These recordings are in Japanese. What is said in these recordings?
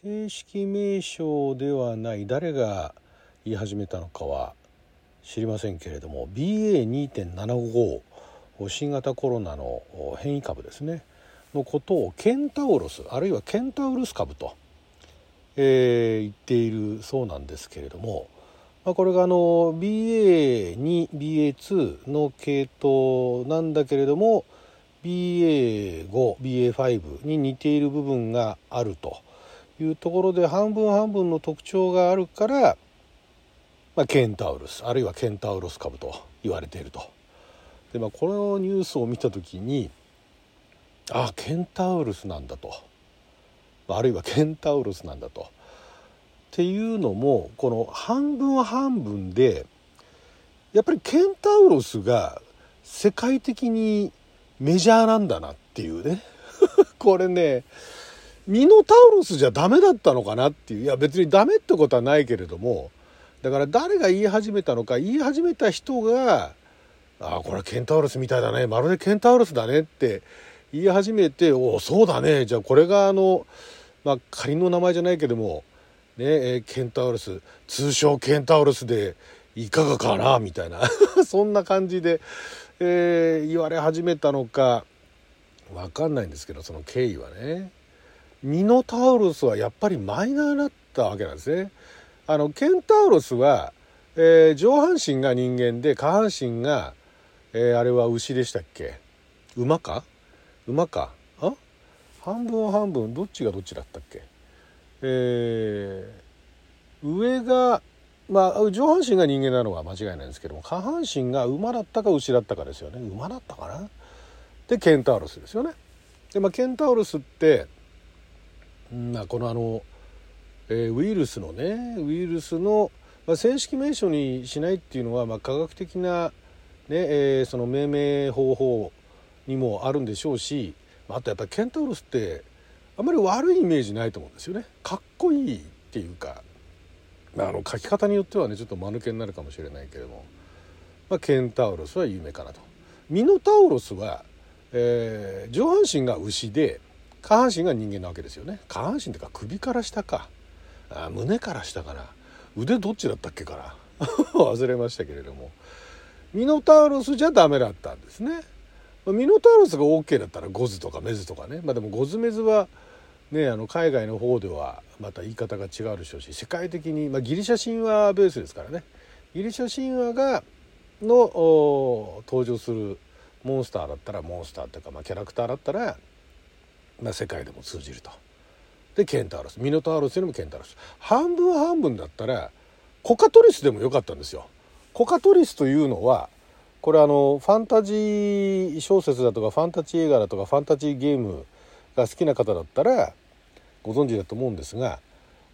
正式名称ではない誰が言い始めたのかは知りませんけれども BA2.75 新型コロナの変異株ですね。のことをケンタウロスあるいはケンタウルス株と、えー、言っているそうなんですけれども、まあ、これがあの BA2BA2 の系統なんだけれども BA5BA5 に似ている部分があると。いうところで半分半分の特徴があるから、まあ、ケンタウルスあるいはケンタウロス株と言われていると。でまあ、このニュースを見た時にあケンタウルスなんだとあるいはケンタウロスなんだと。っていうのもこの半分半分でやっぱりケンタウロスが世界的にメジャーなんだなっていうね これねミノタウロスじゃダメだったのかなっていういや別にダメってことはないけれどもだから誰が言い始めたのか言い始めた人が「ああこれケンタウロスみたいだねまるでケンタウロスだね」って言い始めて「おおそうだねじゃあこれがあのまあ仮の名前じゃないけどもねえケンタウロス通称ケンタウロスでいかがかな」みたいな そんな感じで、えー、言われ始めたのか分かんないんですけどその経緯はね。ミノタウロスはやっぱりマイナーだったわけなんですね。あのケンタウロスは、えー、上半身が人間で下半身が、えー、あれは牛でしたっけ？馬か？馬か？あ？半分半分どっちがどっちだったっけ？えー、上がまあ上半身が人間なのは間違いないんですけども下半身が馬だったか牛だったかですよね。馬だったかな？でケンタウロスですよね。でまあケンタウロスってまあ、このあの、えー、ウイルスのねウイルスの、まあ、正式名称にしないっていうのは、まあ、科学的な、ねえー、その命名方法にもあるんでしょうしあとやっぱりケンタウロスってあんまり悪いイメージないと思うんですよねかっこいいっていうか、まあ、あの書き方によってはねちょっと間抜けになるかもしれないけれども、まあ、ケンタウロスは有名かなと。ミノタウロスは、えー、上半身が牛で下半身が人間なわけですよね。下半身っていうか首から下か。あ胸から下かな。腕どっちだったっけかな。忘れましたけれども。ミノタウロスじゃダメだったんですね。ミノタウロスが OK だったらゴズとかメズとかね。まあでもゴズメズはねあの海外の方ではまた言い方が違うでしょうし世界的に、まあ、ギリシャ神話ベースですからね。ギリシャ神話がの登場するモンスターだったらモンスターっていうか、まあ、キャラクターだったらまあ、世界でも通じると。でケンタウロスミノタウロスよりもケンタウロス半分半分だったらコカトリスでもよかったんですよ。コカトリスというのはこれあのファンタジー小説だとかファンタジー映画だとかファンタジーゲームが好きな方だったらご存知だと思うんですが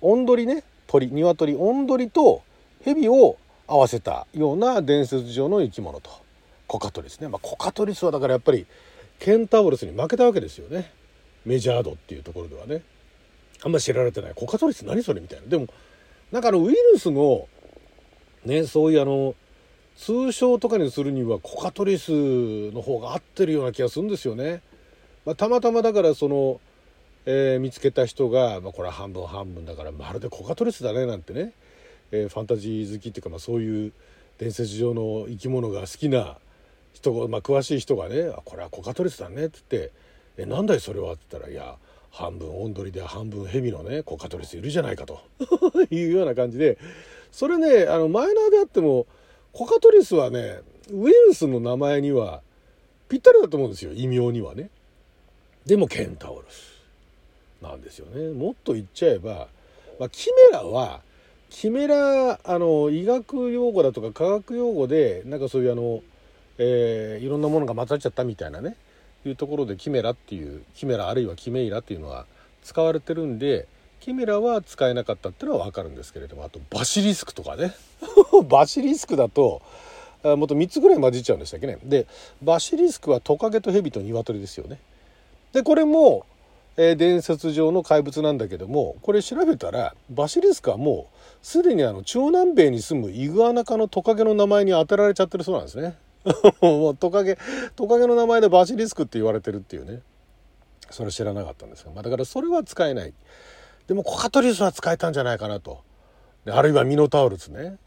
オンドリね鳥鶏オンドリと蛇を合わせたような伝説上の生き物とコカトリスね、まあ、コカトリスはだからやっぱりケンタウロスに負けたわけですよね。メジャー度っていうところではね。あんま知られてない。コカトリス何それみたいな。でもなんかあのウイルスのねそういうあの通称とかにするにはコカトリスの方が合ってるような気がするんですよね。まあ、たまたまだからその、えー、見つけた人が、まあ、これは半分半分だからまるでコカトリスだねなんてね、えー、ファンタジー好きっていうか、まあ、そういう伝説上の生き物が好きな人、まあ、詳しい人がね「これはコカトリスだね」って言ってえなんだよそれは?」って言ったら「いや半分オンドリで半分ヘビのねコカトリスいるじゃないか 」というような感じでそれねあのマイナーであってもコカトリスはねウイルスの名前にはぴったりだと思うんですよ異名にはね。でもケンタウロスなんですよね。もっと言っちゃえば、まあ、キメラはキメラあの医学用語だとか科学用語でなんかそういうあの、えー、いろんなものが混ざっちゃったみたいなねいうところでキメラっていうキメラあるいはキメイラっていうのは使われてるんでキメラは使えなかったっていうのは分かるんですけれどもあとバシリスクとかね。バシリスクだともっと3つぐらい混じっちゃうんでしたっけね。でバシリスクはトカゲとヘビとニワトリですよね。でこれも、えー、伝説上の怪物なんだけどもこれ調べたらバシリスクはもうすでにあの中南米に住むイグアナ科のトカゲの名前に当てられちゃってるそうなんですね。もうトカゲトカゲの名前でバシリスクって言われてるっていうね。それ知らなかったんですが、まあ、だからそれは使えない。でもコカトリスは使えたんじゃないかなと。あるいはミノタウルスね。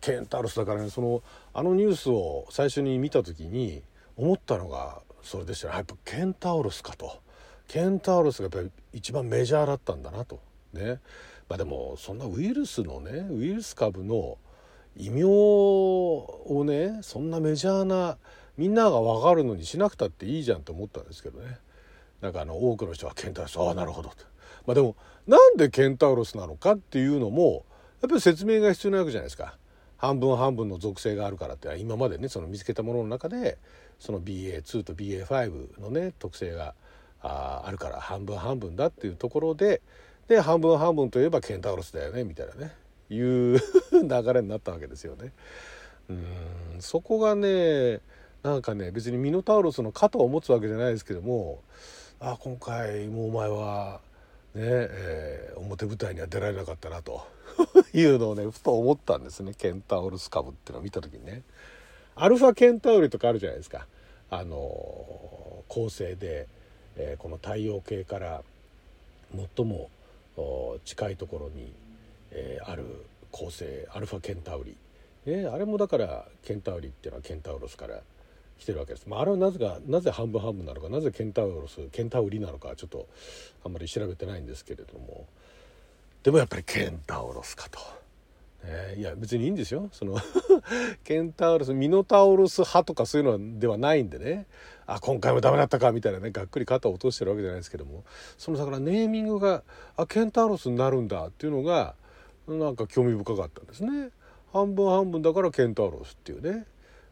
ケンタウルスだからねそのあのニュースを最初に見た時に思ったのがそれでしたね。やっぱケンタウルスかと。ケンタウルスがやっぱり一番メジャーだったんだなと。ね。まあでもそんなウイルスのねウイルス株の異名をねそんなメジャーなみんなが分かるのにしなくたっていいじゃんと思ったんですけどね。なんかあの多くの人はケンタウロスああなるほどと。まあでもなんでケンタウロスなのかっていうのもやっぱり説明が必要なわけじゃないですか。半分半分の属性があるからって今までねその見つけたものの中でその BA2 と BA5 のね特性がああるから半分半分だっていうところでで半分半分といえばケンタウロスだよねみたいなね。いう流れになったわけですよね。うんそこがねなんかね別にミノタウロスの肩を持つわけじゃないですけどもあ今回もうお前はねえー、表舞台には出られなかったなと いうのをねふと思ったんですねケンタウルス株っていうのを見た時にね。アルファケンタウリとかあるじゃないですか。あの恒星で、えー、この太陽系から最も近いところに、えー、ある恒星アルファケンタウリ、ね、あれもだからケンタウリっていうのはケンタウロスから来てるわけです、まあ、あれはなぜかなぜ半分半分なのかなぜケンタウロスケンタウリなのかちょっとあんまり調べてないんですけれども。でもやっぱりケンタウロスかと。ね、いや別にいいんですよ。その ケンタウロスミノタウロス派とかそういうのではないんでね。あ今回もダメだったかみたいなねがっくり肩を落としてるわけじゃないですけども。そのだからネーミングがあケンタウロスになるんだっていうのがなんか興味深かったんですね。半分半分だからケンタウロスっていうね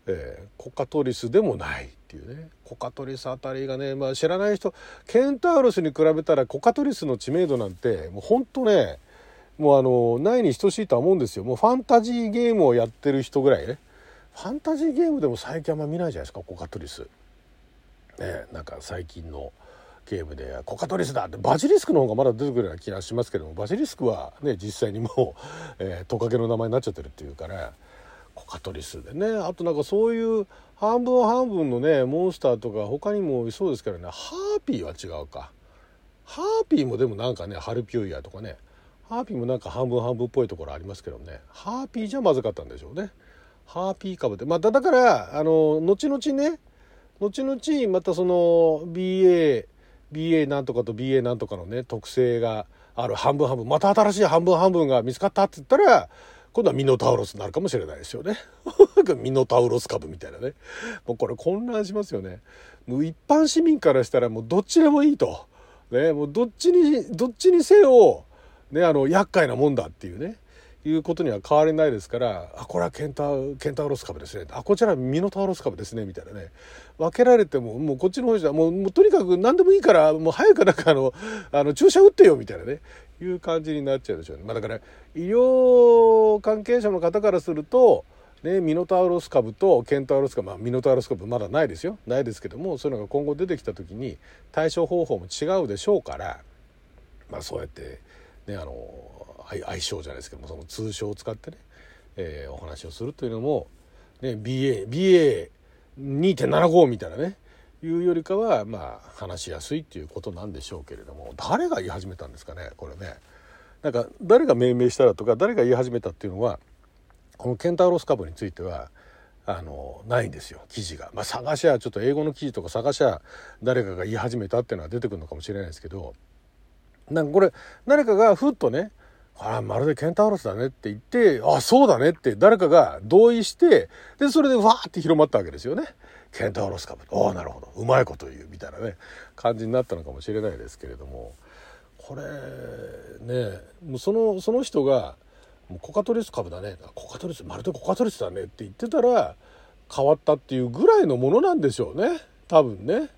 えー、コカトリスでもないっていうねコカトリスあたりがね、まあ、知らない人ケンタウロスに比べたらコカトリスの知名度なんてもうほんとねもうあのないに等しいとは思うんですよもうファンタジーゲームをやってる人ぐらいねファンタジーゲームでも最近あんま見ないじゃないですかコカトリス。ねなんか最近のゲームでコカトリスだってバジリスクの方がまだ出てくるような気がしますけどもバジリスクはね実際にもう、えー、トカゲの名前になっちゃってるっていうからコカトリスでねあとなんかそういう半分半分のねモンスターとか他にもそうですからねハーピーは違うか。ハーピーもでもなんかねハルピュイアとかねハーピーもなんか半分半分っぽいところありますけどねハーピーじゃまずかったんでしょうね。ハーピー株で。まあだからあの後々ね後々またその BA BA なんとかと BA なんとかのね特性がある半分半分また新しい半分半分が見つかったって言ったら今度はミノタウロスになるかもしれないですよね。ミノタウロス株みたいなね。もうこれ混乱しますよね。もう一般市民からしたらもうどっちでもいいと。ね、もうどっちに、どっちにせよ、ね、あの、厄介なもんだっていうね。いうことには変わりないですからあこれはケンタケンタウロス株ですね。あこちらはミノタウロス株ですねみたいなね。分けられてももうこっちの方じゃもうもうとにかく何でもいいからもう早くなんかあのあの注射打ってよみたいなね。いう感じになっちゃうでしょうね、まあ、だから医療関係者の方からするとね、ミノタウロス株とケンタウロス株、まあ、ミノタウロス株まだないですよ。ないですけどもそういうのが今後出てきた時に対処方法も違うでしょうから、まあ、そうやってねあの相性じゃないですけどもその通称を使ってね、えー、お話をするというのも、ね、BA2.75 みたいなねいうよりかはまあ話しやすいっていうことなんでしょうけれども誰が言い始めたんですかねこれね。なんか誰が命名したらとか誰が言い始めたっていうのはこのケンタロス株についてはあのないんですよ記事が。まあ、探しゃちょっと英語の記事とか探しゃ誰かが言い始めたっていうのは出てくるのかもしれないですけどなんかこれ誰かがふっとねあまるでケンタウロスだねって言って、あ、そうだねって誰かが同意して、で、それでわーって広まったわけですよね。ケンタウロス株。ああ、なるほど。うまいこと言う。みたいなね、感じになったのかもしれないですけれども、これ、ね、もうその、その人が、もうコカトリス株だね。コカトリス、まるでコカトリスだねって言ってたら、変わったっていうぐらいのものなんでしょうね。多分ね。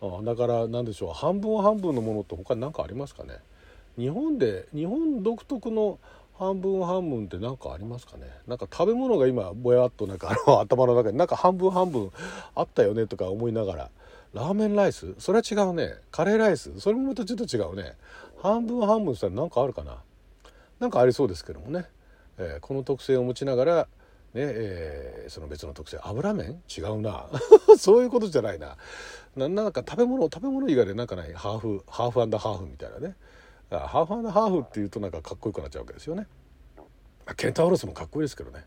あだから、なんでしょう。半分半分のものって他に何かありますかね。日本で日本独特の半分半分って何かありますかね？なんか食べ物が今ぼやっとなんかあの 頭の中になんか半分半分あったよねとか思いながら。ラーメンライス？それは違うね。カレーライス？それもまたちょっと違うね。半分半分したら何かあるかな？なんかありそうですけどもね、えー、この特性を持ちながらねえー、その別の特性。油麺？違うな。そういうことじゃないななんか食べ物食べ物以外でなんかない？ハーフハーフハーフみたいなね。ハーフハーフっていうとなんかかっこよくなっちゃうわけですよね。ケンタウロスもかっこいいですけどね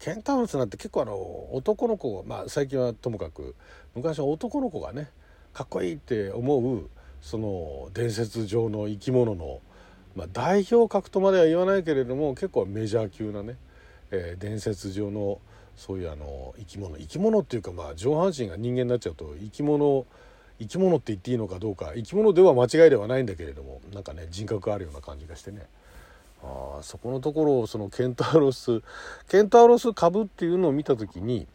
ケンタウロスなんて結構あの男の子まあ最近はともかく昔は男の子がねかっこいいって思うその伝説上の生き物の、まあ、代表格とまでは言わないけれども結構メジャー級なね、えー、伝説上のそういうあの生き物生き物っていうかまあ上半身が人間になっちゃうと生き物生き物って言っていいのかどうか生き物では間違いではないんだけれどもなんかね人格あるような感じがしてねあそこのところをそのケンタウロス ケンタウロス株っていうのを見た時に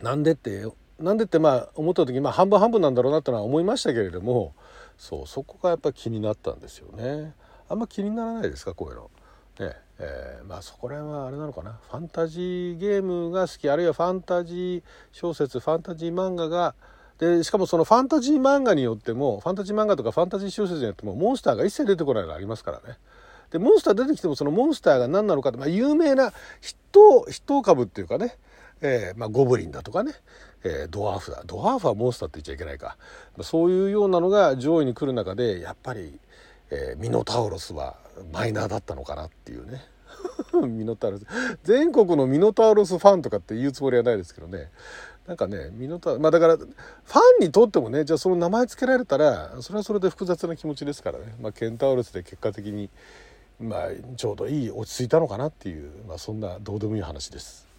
なんでってなんでってまあ思った時まあ半分半分なんだろうなってのは思いましたけれどもそうそこがやっぱ気になったんですよね。あんま気にならないですかこういうの。ねえー、まあそこら辺はあれなのかなファンタジーゲームが好きあるいはファンタジー小説ファンタジー漫画がでしかもそのファンタジー漫画によってもファンタジー漫画とかファンタジー小説によってもモンスターが一切出てこないのありますからね。でモンスター出てきてもそのモンスターが何なのかって、まあ、有名な筆頭筆頭株っていうかね、えーまあ、ゴブリンだとかね、えー、ドワーフだ。ドワーフはモンスターって言っちゃいけないか。そういうようなのが上位に来る中でやっぱり、えー、ミノタウロスはマイナーだったのかなっていうね。ミノタウロス全国のミノタウロスファンとかって言うつもりはないですけどねなんかねミノタまあだからファンにとってもねじゃあその名前付けられたらそれはそれで複雑な気持ちですからね、まあ、ケンタウロスで結果的にまあ、ちょうどいい落ち着いたのかなっていう、まあ、そんなどうでもいい話です。